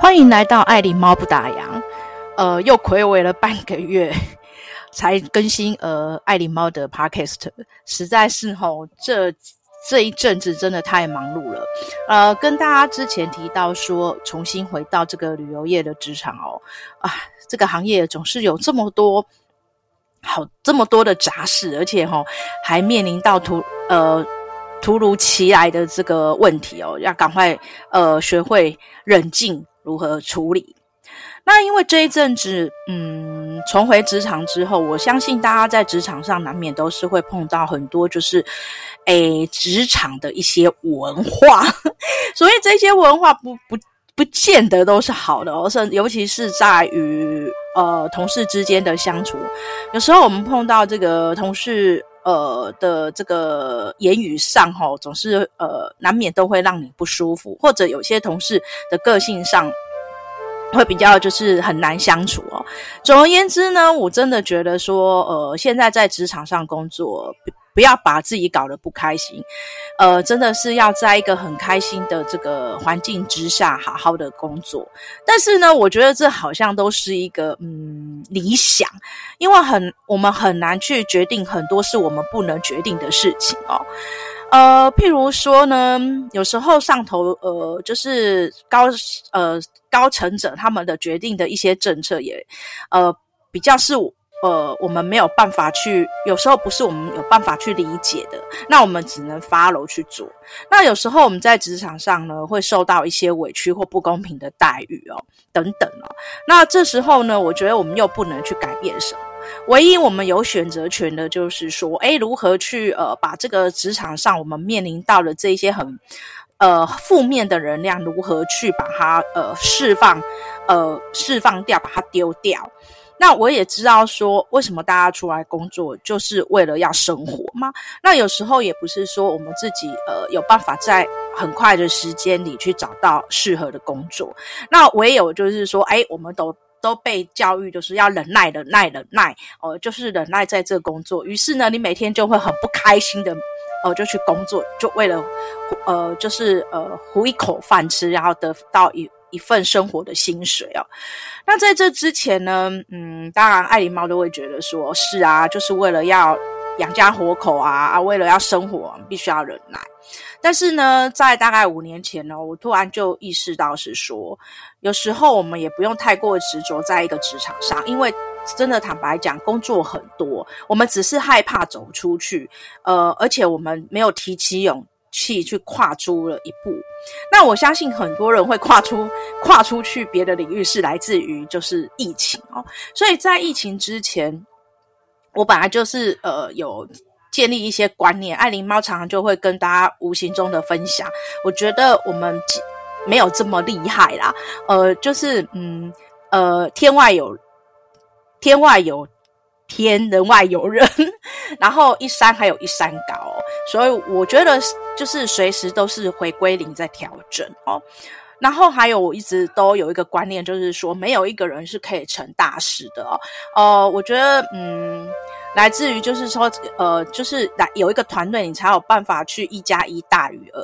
欢迎来到爱琳猫不打烊。呃，又睽违了半个月才更新呃爱琳猫的 podcast，实在是吼，这这一阵子真的太忙碌了。呃，跟大家之前提到说，重新回到这个旅游业的职场哦，啊，这个行业总是有这么多好这么多的杂事，而且吼还面临到突呃。突如其来的这个问题哦，要赶快呃学会冷静如何处理。那因为这一阵子，嗯，重回职场之后，我相信大家在职场上难免都是会碰到很多就是，诶，职场的一些文化。所以这些文化不不不见得都是好的哦，是尤其是在于呃同事之间的相处，有时候我们碰到这个同事。呃的这个言语上哦，总是呃难免都会让你不舒服，或者有些同事的个性上会比较就是很难相处哦。总而言之呢，我真的觉得说，呃，现在在职场上工作。不要把自己搞得不开心，呃，真的是要在一个很开心的这个环境之下好好的工作。但是呢，我觉得这好像都是一个嗯理想，因为很我们很难去决定很多是我们不能决定的事情哦。呃，譬如说呢，有时候上头呃就是高呃高层者他们的决定的一些政策也呃比较是。呃，我们没有办法去，有时候不是我们有办法去理解的，那我们只能发楼去做。那有时候我们在职场上呢，会受到一些委屈或不公平的待遇哦，等等哦。那这时候呢，我觉得我们又不能去改变什么，唯一我们有选择权的，就是说，诶，如何去呃，把这个职场上我们面临到的这些很呃负面的能量，如何去把它呃释放，呃释放掉，把它丢掉。那我也知道说，为什么大家出来工作就是为了要生活嘛。那有时候也不是说我们自己呃有办法在很快的时间里去找到适合的工作。那唯有就是说，哎，我们都都被教育就是要忍耐、忍耐、忍耐，哦、呃，就是忍耐在这工作。于是呢，你每天就会很不开心的，呃，就去工作，就为了呃，就是呃，糊一口饭吃，然后得到一。一份生活的薪水哦，那在这之前呢，嗯，当然爱狸猫都会觉得说是啊，就是为了要养家活口啊，啊，为了要生活，必须要忍耐。但是呢，在大概五年前呢，我突然就意识到是说，有时候我们也不用太过执着在一个职场上，因为真的坦白讲，工作很多，我们只是害怕走出去，呃，而且我们没有提起勇气去跨出了一步。那我相信很多人会跨出 跨出去别的领域，是来自于就是疫情哦。所以在疫情之前，我本来就是呃有建立一些观念，爱灵猫常常就会跟大家无形中的分享。我觉得我们没有这么厉害啦，呃，就是嗯呃天外有天外有天，人外有人，然后一山还有一山高。所以我觉得就是随时都是回归零在调整哦，然后还有我一直都有一个观念，就是说没有一个人是可以成大事的哦。呃，我觉得嗯，来自于就是说呃，就是来有一个团队，你才有办法去一加一大于二。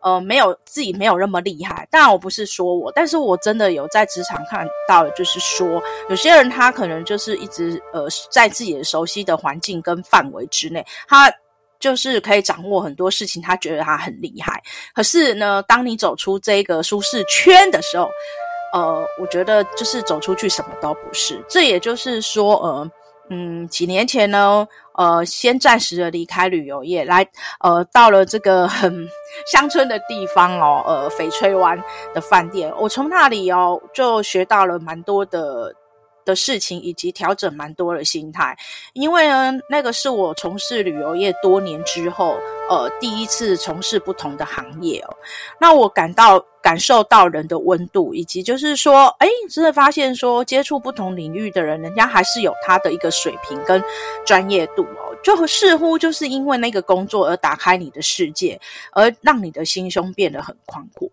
呃，没有自己没有那么厉害，当然我不是说我，但是我真的有在职场看到，就是说有些人他可能就是一直呃在自己的熟悉的环境跟范围之内，他。就是可以掌握很多事情，他觉得他很厉害。可是呢，当你走出这个舒适圈的时候，呃，我觉得就是走出去什么都不是。这也就是说，呃，嗯，几年前呢，呃，先暂时的离开旅游业，来，呃，到了这个很乡村的地方哦，呃，翡翠湾的饭店，我从那里哦，就学到了蛮多的。的事情以及调整蛮多的心态，因为呢，那个是我从事旅游业多年之后，呃，第一次从事不同的行业哦。那我感到感受到人的温度，以及就是说，哎，真的发现说，接触不同领域的人，人家还是有他的一个水平跟专业度哦。就似乎就是因为那个工作而打开你的世界，而让你的心胸变得很宽阔。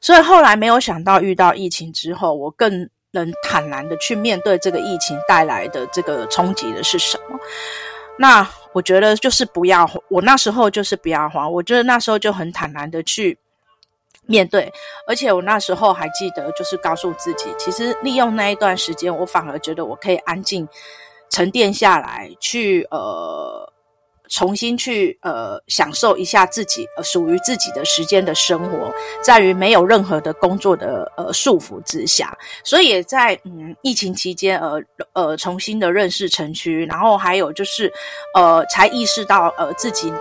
所以后来没有想到遇到疫情之后，我更。能坦然的去面对这个疫情带来的这个冲击的是什么？那我觉得就是不要，我那时候就是不要慌，我觉得那时候就很坦然的去面对，而且我那时候还记得，就是告诉自己，其实利用那一段时间，我反而觉得我可以安静沉淀下来，去呃重新去呃享受一下自己呃属于自己的时间的生活，在于没有任何的工作的呃束缚之下，所以也在嗯疫情期间呃呃重新的认识城区，然后还有就是呃才意识到呃自己。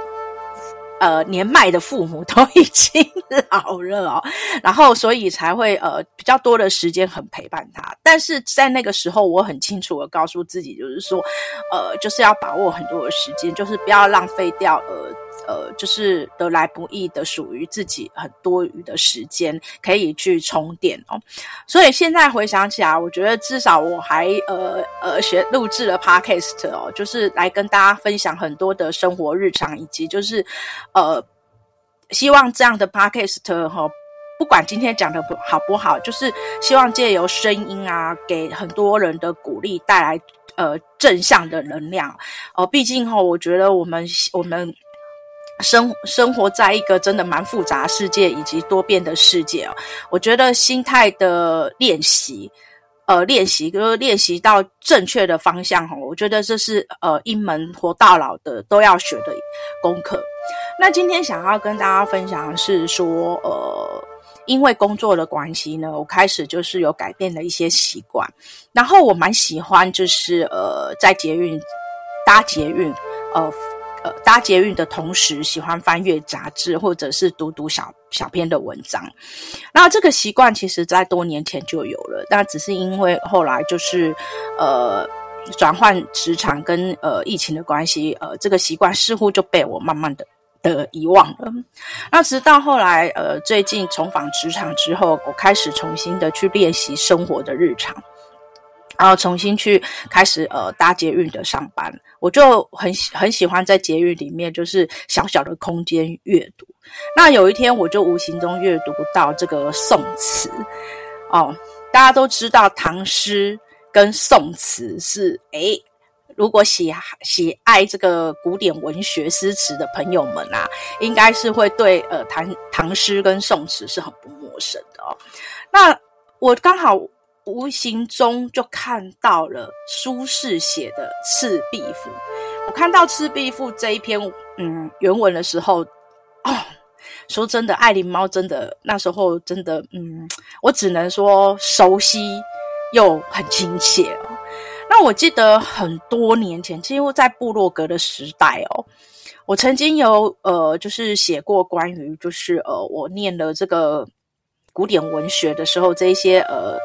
呃，年迈的父母都已经老了哦，然后所以才会呃比较多的时间很陪伴他。但是在那个时候，我很清楚的告诉自己，就是说，呃，就是要把握很多的时间，就是不要浪费掉呃。呃，就是得来不易的，属于自己很多余的时间，可以去充电哦。所以现在回想起来，我觉得至少我还呃呃学录制了 Podcast 哦，就是来跟大家分享很多的生活日常，以及就是呃，希望这样的 Podcast 哈、哦，不管今天讲的不好不好，就是希望借由声音啊，给很多人的鼓励，带来呃正向的能量哦。毕竟哈、哦，我觉得我们我们。生生活在一个真的蛮复杂世界以及多变的世界哦，我觉得心态的练习，呃，练习就练习到正确的方向哈，我觉得这是呃一门活到老的都要学的功课。那今天想要跟大家分享的是说，呃，因为工作的关系呢，我开始就是有改变了一些习惯，然后我蛮喜欢就是呃在捷运搭捷运，呃。呃，搭捷运的同时，喜欢翻阅杂志，或者是读读小小篇的文章。那这个习惯其实在多年前就有了，但只是因为后来就是呃转换职场跟呃疫情的关系，呃这个习惯似乎就被我慢慢的的遗忘了。那直到后来呃最近重返职场之后，我开始重新的去练习生活的日常。然后重新去开始呃搭捷运的上班，我就很很喜欢在捷运里面就是小小的空间阅读。那有一天我就无形中阅读到这个宋词哦，大家都知道唐诗跟宋词是诶，如果喜喜爱这个古典文学诗词的朋友们啊，应该是会对呃唐唐诗跟宋词是很不陌生的哦。那我刚好。无形中就看到了苏轼写的《赤壁赋》。我看到《赤壁赋》这一篇嗯原文的时候，哦，说真的，爱琳猫真的那时候真的嗯，我只能说熟悉又很亲切哦。那我记得很多年前，几乎在部落格的时代哦，我曾经有呃，就是写过关于就是呃，我念了这个古典文学的时候，这一些呃。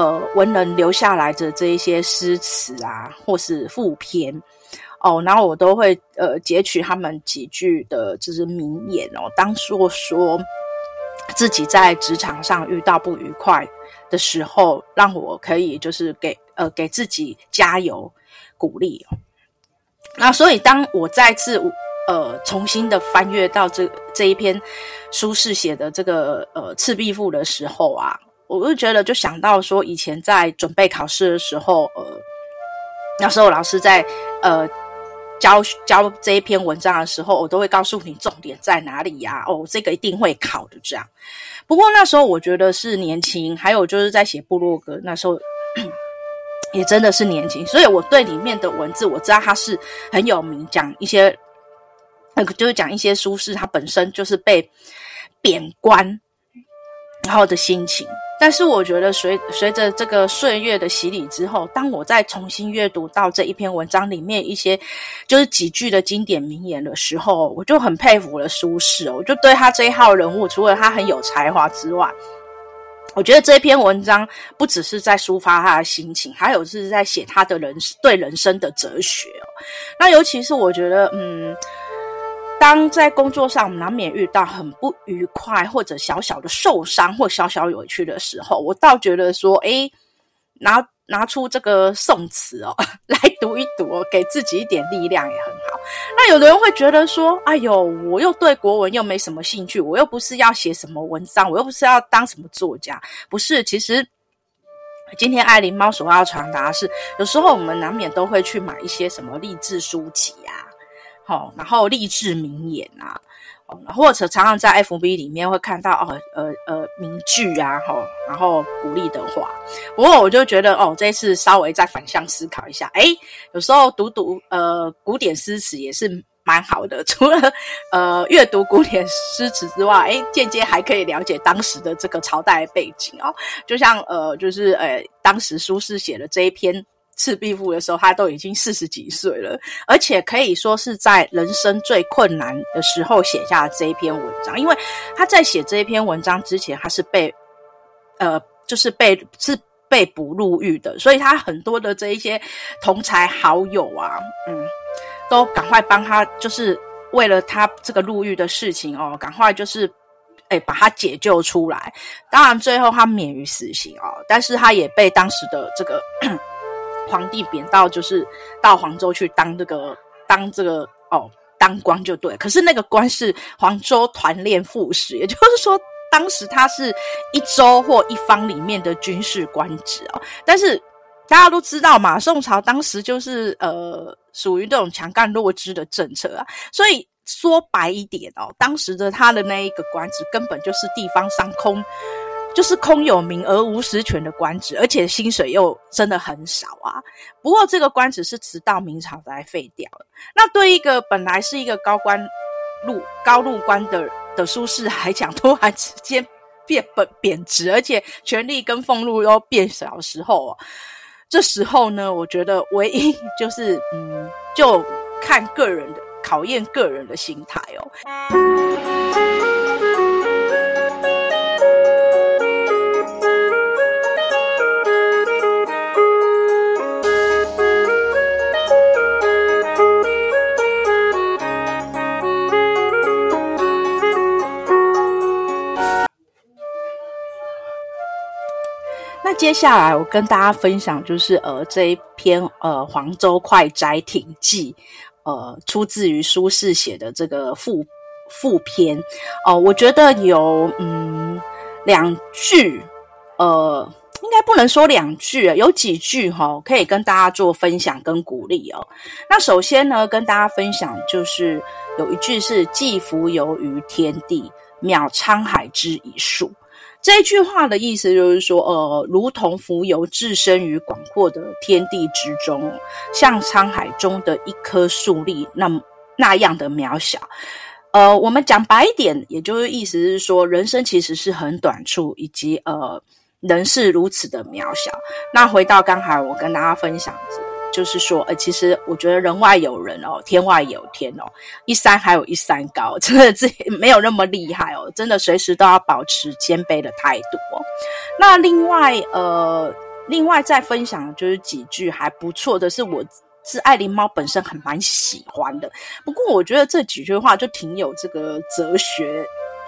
呃，文人留下来的这一些诗词啊，或是赋篇哦，然后我都会呃截取他们几句的，就是名言哦，当作说自己在职场上遇到不愉快的时候，让我可以就是给呃给自己加油鼓励。那所以当我再次呃重新的翻阅到这这一篇苏轼写的这个呃《赤壁赋》的时候啊。我就觉得，就想到说，以前在准备考试的时候，呃，那时候老师在呃教教这一篇文章的时候，我都会告诉你重点在哪里呀、哦，这个一定会考的这样。不过那时候我觉得是年轻，还有就是在写部落格，那时候也真的是年轻，所以我对里面的文字我知道它是很有名，讲一些那个就是讲一些苏轼他本身就是被贬官然后的心情。但是我觉得随随着这个岁月的洗礼之后，当我再重新阅读到这一篇文章里面一些就是几句的经典名言的时候，我就很佩服了苏轼。我就对他这一号人物，除了他很有才华之外，我觉得这篇文章不只是在抒发他的心情，还有是在写他的人对人生的哲学。那尤其是我觉得，嗯。当在工作上难免遇到很不愉快，或者小小的受伤，或小小委屈的时候，我倒觉得说，诶，拿拿出这个宋词哦，来读一读哦，给自己一点力量也很好。那有的人会觉得说，哎呦，我又对国文又没什么兴趣，我又不是要写什么文章，我又不是要当什么作家，不是。其实今天爱琳猫所要传达是，有时候我们难免都会去买一些什么励志书籍啊。哦，然后励志名言啊，或者常常在 FB 里面会看到哦，呃呃名句啊，吼，然后鼓励的话。不过我就觉得哦，这一次稍微再反向思考一下，诶，有时候读读呃古典诗词也是蛮好的。除了呃阅读古典诗词之外，诶，间接还可以了解当时的这个朝代背景哦。就像呃，就是呃，当时苏轼写的这一篇。《赤壁赋》的时候，他都已经四十几岁了，而且可以说是在人生最困难的时候写下了这一篇文章。因为他在写这一篇文章之前，他是被呃，就是被是被捕入狱的，所以他很多的这一些同才好友啊，嗯，都赶快帮他，就是为了他这个入狱的事情哦，赶快就是哎把他解救出来。当然，最后他免于死刑哦，但是他也被当时的这个。皇帝贬到就是到黄州去当这个当这个哦当官就对，可是那个官是黄州团练副使，也就是说当时他是一州或一方里面的军事官职哦。但是大家都知道嘛，宋朝当时就是呃属于这种强干弱枝的政策啊，所以说白一点哦，当时的他的那一个官职根本就是地方上空。就是空有名而无实权的官职，而且薪水又真的很少啊。不过这个官职是直到明朝才废掉了。那对一个本来是一个高官入高入官的的苏轼来讲，突然之间变本贬值，而且权力跟俸禄都变少的时候，这时候呢，我觉得唯一就是嗯，就看个人的考验个人的心态哦。接下来我跟大家分享，就是呃这一篇呃《黄州快斋亭记》，呃出自于苏轼写的这个赋赋篇哦、我觉得有嗯两句，呃应该不能说两句，有几句哈、哦、可以跟大家做分享跟鼓励哦。那首先呢，跟大家分享就是有一句是“寄蜉蝣于天地，渺沧海之一粟”。这句话的意思就是说，呃，如同蜉蝣置身于广阔的天地之中，像沧海中的一颗粟粒，那么那样的渺小。呃，我们讲白一点，也就是意思是说，人生其实是很短促，以及呃，人是如此的渺小。那回到刚才我跟大家分享。就是说，呃，其实我觉得人外有人哦，天外有天哦，一山还有一山高，真的这没有那么厉害哦，真的随时都要保持谦卑的态度哦。那另外，呃，另外再分享就是几句还不错的是，我是爱琳猫本身很蛮喜欢的。不过我觉得这几句话就挺有这个哲学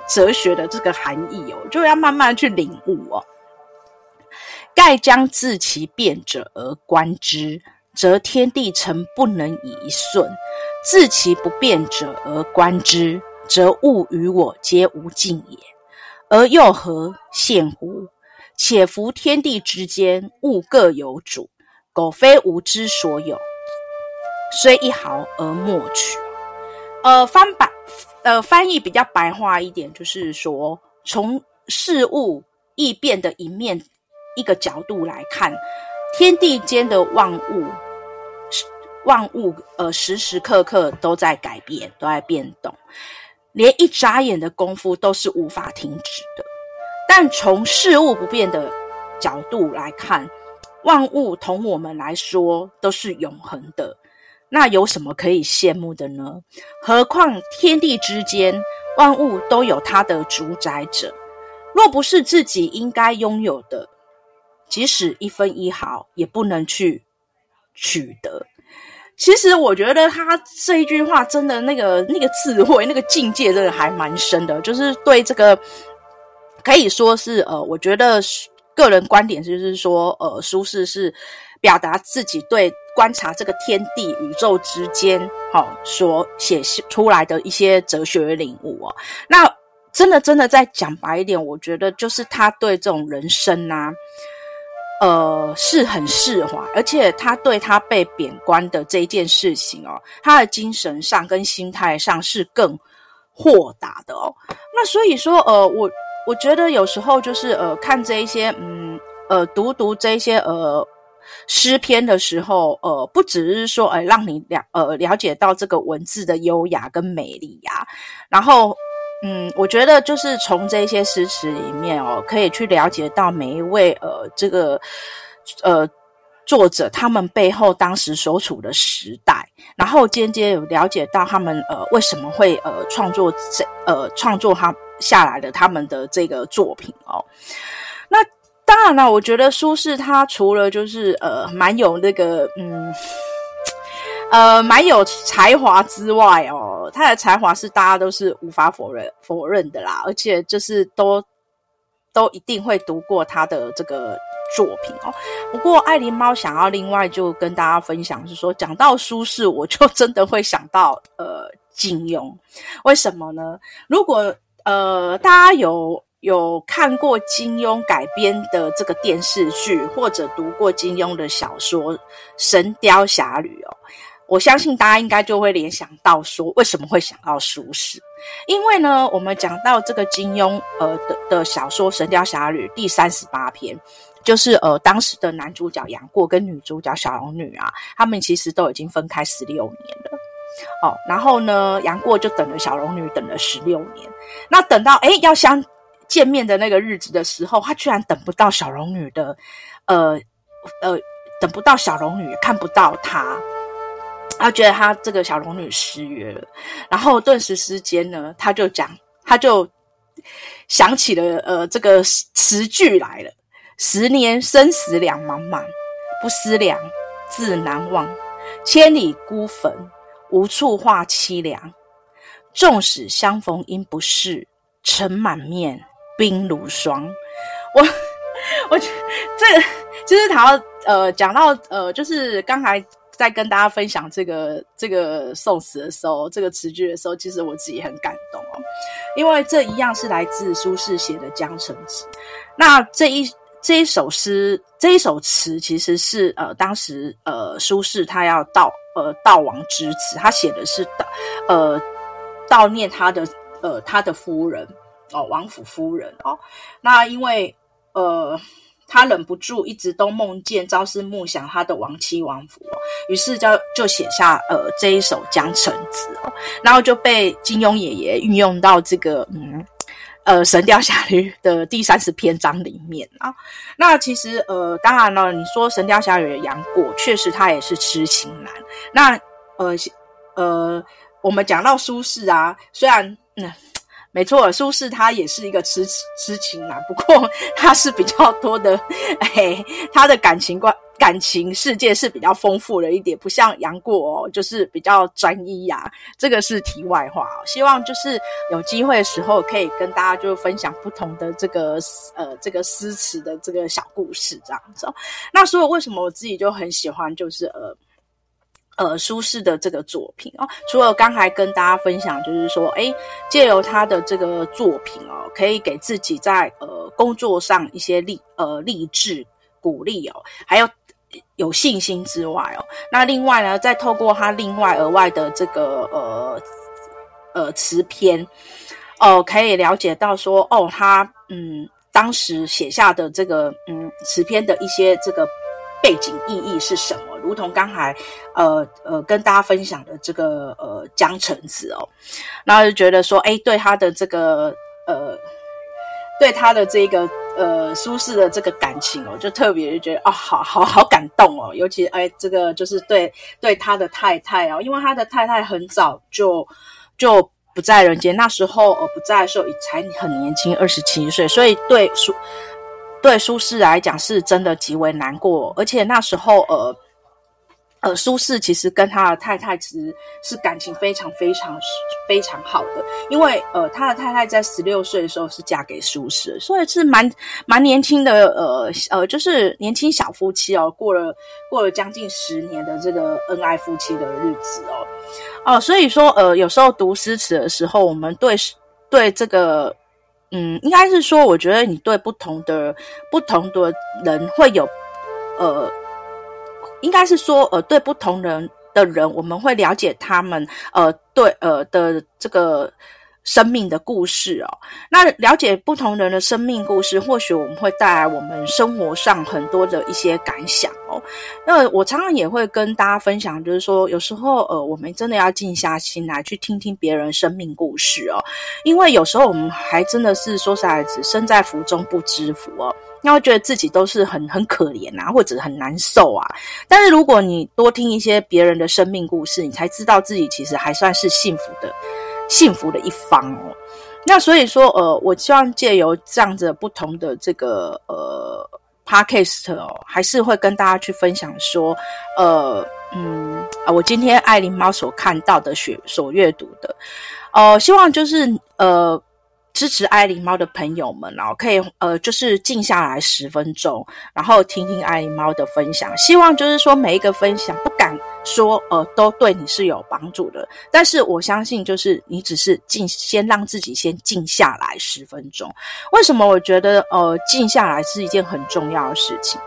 哲学的这个含义哦，就要慢慢去领悟哦。盖将自其变者而观之。则天地诚不能以一瞬；自其不变者而观之，则物与我皆无尽也。而又何羡乎？且夫天地之间，物各有主，苟非吾之所有，虽一毫而莫取。呃，翻白呃翻译比较白话一点，就是说，从事物易变的一面一个角度来看。天地间的万物，万物呃时时刻刻都在改变，都在变动，连一眨眼的功夫都是无法停止的。但从事物不变的角度来看，万物同我们来说都是永恒的，那有什么可以羡慕的呢？何况天地之间，万物都有它的主宰者，若不是自己应该拥有的。即使一分一毫也不能去取得。其实我觉得他这一句话真的那个那个智慧那个境界真的还蛮深的，就是对这个可以说是呃，我觉得个人观点就是说呃，苏轼是表达自己对观察这个天地宇宙之间好、哦、所写出来的一些哲学领悟哦。那真的真的再讲白一点，我觉得就是他对这种人生啊。呃，是很释怀，而且他对他被贬官的这一件事情哦，他的精神上跟心态上是更豁达的哦。那所以说，呃，我我觉得有时候就是呃，看这一些，嗯，呃，读读这一些呃诗篇的时候，呃，不只是说，呃，让你了呃了解到这个文字的优雅跟美丽呀，然后。嗯，我觉得就是从这些诗词里面哦，可以去了解到每一位呃这个呃作者他们背后当时所处的时代，然后间接有了解到他们呃为什么会呃创作这呃创作他下来的他们的这个作品哦。那当然了，我觉得苏轼他除了就是呃蛮有那个嗯。呃，蛮有才华之外哦，他的才华是大家都是无法否认否认的啦，而且就是都都一定会读过他的这个作品哦。不过爱琳猫想要另外就跟大家分享是说，讲到苏轼，我就真的会想到呃金庸，为什么呢？如果呃大家有有看过金庸改编的这个电视剧，或者读过金庸的小说《神雕侠侣》哦。我相信大家应该就会联想到说，为什么会想到苏轼？因为呢，我们讲到这个金庸呃的的小说《神雕侠侣》第三十八篇，就是呃当时的男主角杨过跟女主角小龙女啊，他们其实都已经分开十六年了哦。然后呢，杨过就等了小龙女等了十六年，那等到诶要相见面的那个日子的时候，他居然等不到小龙女的，呃呃，等不到小龙女，看不到她。他觉得他这个小龙女失约了，然后顿时之间呢，他就讲，他就想起了呃这个词句来了：十年生死两茫茫，不思量，自难忘。千里孤坟，无处话凄凉。纵使相逢应不识，尘满面，鬓如霜。我我觉这个就是他呃讲到呃就是刚才。在跟大家分享这个这个宋词的时候，这个词句的时候，其实我自己很感动哦，因为这一样是来自苏轼写的《江城子》。那这一这一首诗，这一首词，其实是呃当时呃苏轼他要悼呃悼亡之词，他写的是悼呃悼念他的呃他的夫人哦王府夫人哦。那因为呃。他忍不住一直都梦见朝思暮想他的亡妻亡夫哦，于是就就写下呃这一首《江城子》哦，然后就被金庸爷爷运用到这个嗯呃《神雕侠侣》的第三十篇章里面啊。那其实呃当然了，你说《神雕侠侣》的杨过确实他也是痴情男。那呃呃我们讲到苏轼啊，虽然嗯。没错，苏轼他也是一个痴痴情男，不过他是比较多的，哎，他的感情观、感情世界是比较丰富了一点，不像杨过哦，就是比较专一呀、啊。这个是题外话，希望就是有机会的时候可以跟大家就分享不同的这个呃这个诗词的这个小故事这样子。哦那所以为什么我自己就很喜欢，就是呃。呃，苏轼的这个作品哦，除了刚才跟大家分享，就是说，诶，借由他的这个作品哦，可以给自己在呃工作上一些励呃励志鼓励哦，还有有信心之外哦，那另外呢，再透过他另外额外的这个呃呃词篇哦，可以了解到说，哦，他嗯当时写下的这个嗯词篇的一些这个背景意义是什么。如同刚才，呃呃，跟大家分享的这个呃江城子哦，然后就觉得说，哎，对他的这个呃，对他的这个呃苏轼的这个感情哦，就特别就觉得啊、哦，好好好感动哦，尤其哎，这个就是对对他的太太哦，因为他的太太很早就就不在人间，那时候呃不在的时候才很年轻，二十七岁，所以对苏对苏轼来讲是真的极为难过，而且那时候呃。呃，苏轼其实跟他的太太其实是感情非常非常非常好的，因为呃，他的太太在十六岁的时候是嫁给苏轼，所以是蛮蛮年轻的，呃呃，就是年轻小夫妻哦，过了过了将近十年的这个恩爱夫妻的日子哦，哦、所以说呃，有时候读诗词的时候，我们对对这个，嗯，应该是说，我觉得你对不同的不同的人会有呃。应该是说，呃，对不同人的人，我们会了解他们，呃，对，呃的这个，生命的故事哦，那了解不同人的生命故事，或许我们会带来我们生活上很多的一些感想哦。那我常常也会跟大家分享，就是说有时候呃，我们真的要静下心来去听听别人生命故事哦，因为有时候我们还真的是说实在，只身在福中不知福哦，那会觉得自己都是很很可怜啊，或者很难受啊。但是如果你多听一些别人的生命故事，你才知道自己其实还算是幸福的。幸福的一方哦，那所以说，呃，我希望借由这样子不同的这个呃 podcast 哦，还是会跟大家去分享说，呃，嗯，啊，我今天爱琳猫所看到的、学所阅读的，呃，希望就是呃。支持爱琳猫的朋友们，然后可以呃，就是静下来十分钟，然后听听爱琳猫的分享。希望就是说每一个分享，不敢说呃，都对你是有帮助的。但是我相信，就是你只是静，先让自己先静下来十分钟。为什么我觉得呃，静下来是一件很重要的事情？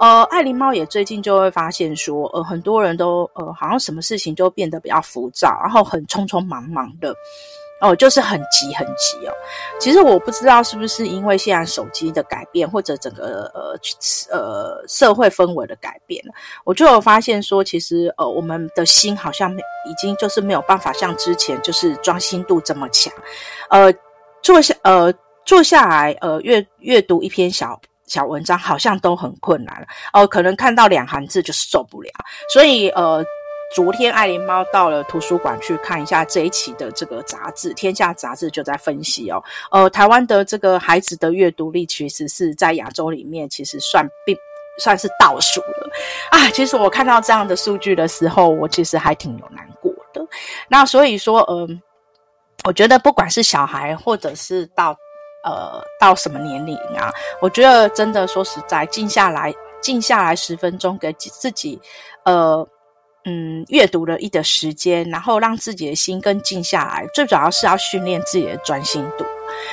呃，爱琳猫也最近就会发现说，呃，很多人都呃，好像什么事情都变得比较浮躁，然后很匆匆忙忙的。哦，就是很急很急哦。其实我不知道是不是因为现在手机的改变，或者整个呃呃社会氛围的改变，我就有发现说，其实呃我们的心好像已经就是没有办法像之前就是专心度这么强。呃，坐下呃坐下来呃阅阅读一篇小小文章，好像都很困难哦，呃，可能看到两行字就是受不了，所以呃。昨天爱琳猫到了图书馆去看一下这一期的这个杂志，《天下杂志》就在分析哦，呃，台湾的这个孩子的阅读力其实是在亚洲里面其实算并算是倒数了啊。其实我看到这样的数据的时候，我其实还挺有难过的。那所以说，嗯、我觉得不管是小孩或者是到呃到什么年龄啊，我觉得真的说实在，静下来，静下来十分钟，给自己呃。嗯，阅读了一点时间，然后让自己的心更静下来。最主要是要训练自己的专心度，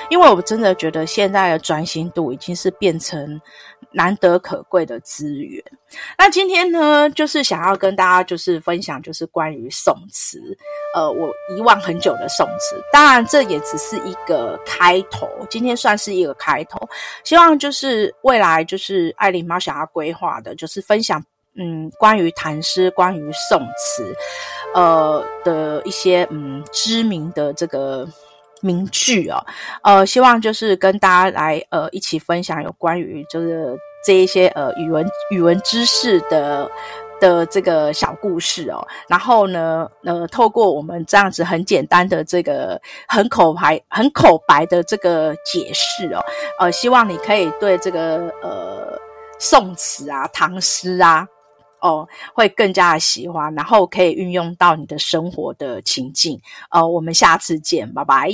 因为我真的觉得现在的专心度已经是变成难得可贵的资源。那今天呢，就是想要跟大家就是分享，就是关于宋词，呃，我遗忘很久的宋词。当然，这也只是一个开头，今天算是一个开头。希望就是未来就是爱琳猫想要规划的，就是分享。嗯，关于唐诗，关于宋词，呃的一些嗯知名的这个名句啊，呃，希望就是跟大家来呃一起分享有关于就是这一些呃语文语文知识的的这个小故事哦。然后呢，呃，透过我们这样子很简单的这个很口白很口白的这个解释哦，呃，希望你可以对这个呃宋词啊、唐诗啊。哦，会更加的喜欢，然后可以运用到你的生活的情境。呃，我们下次见，拜拜。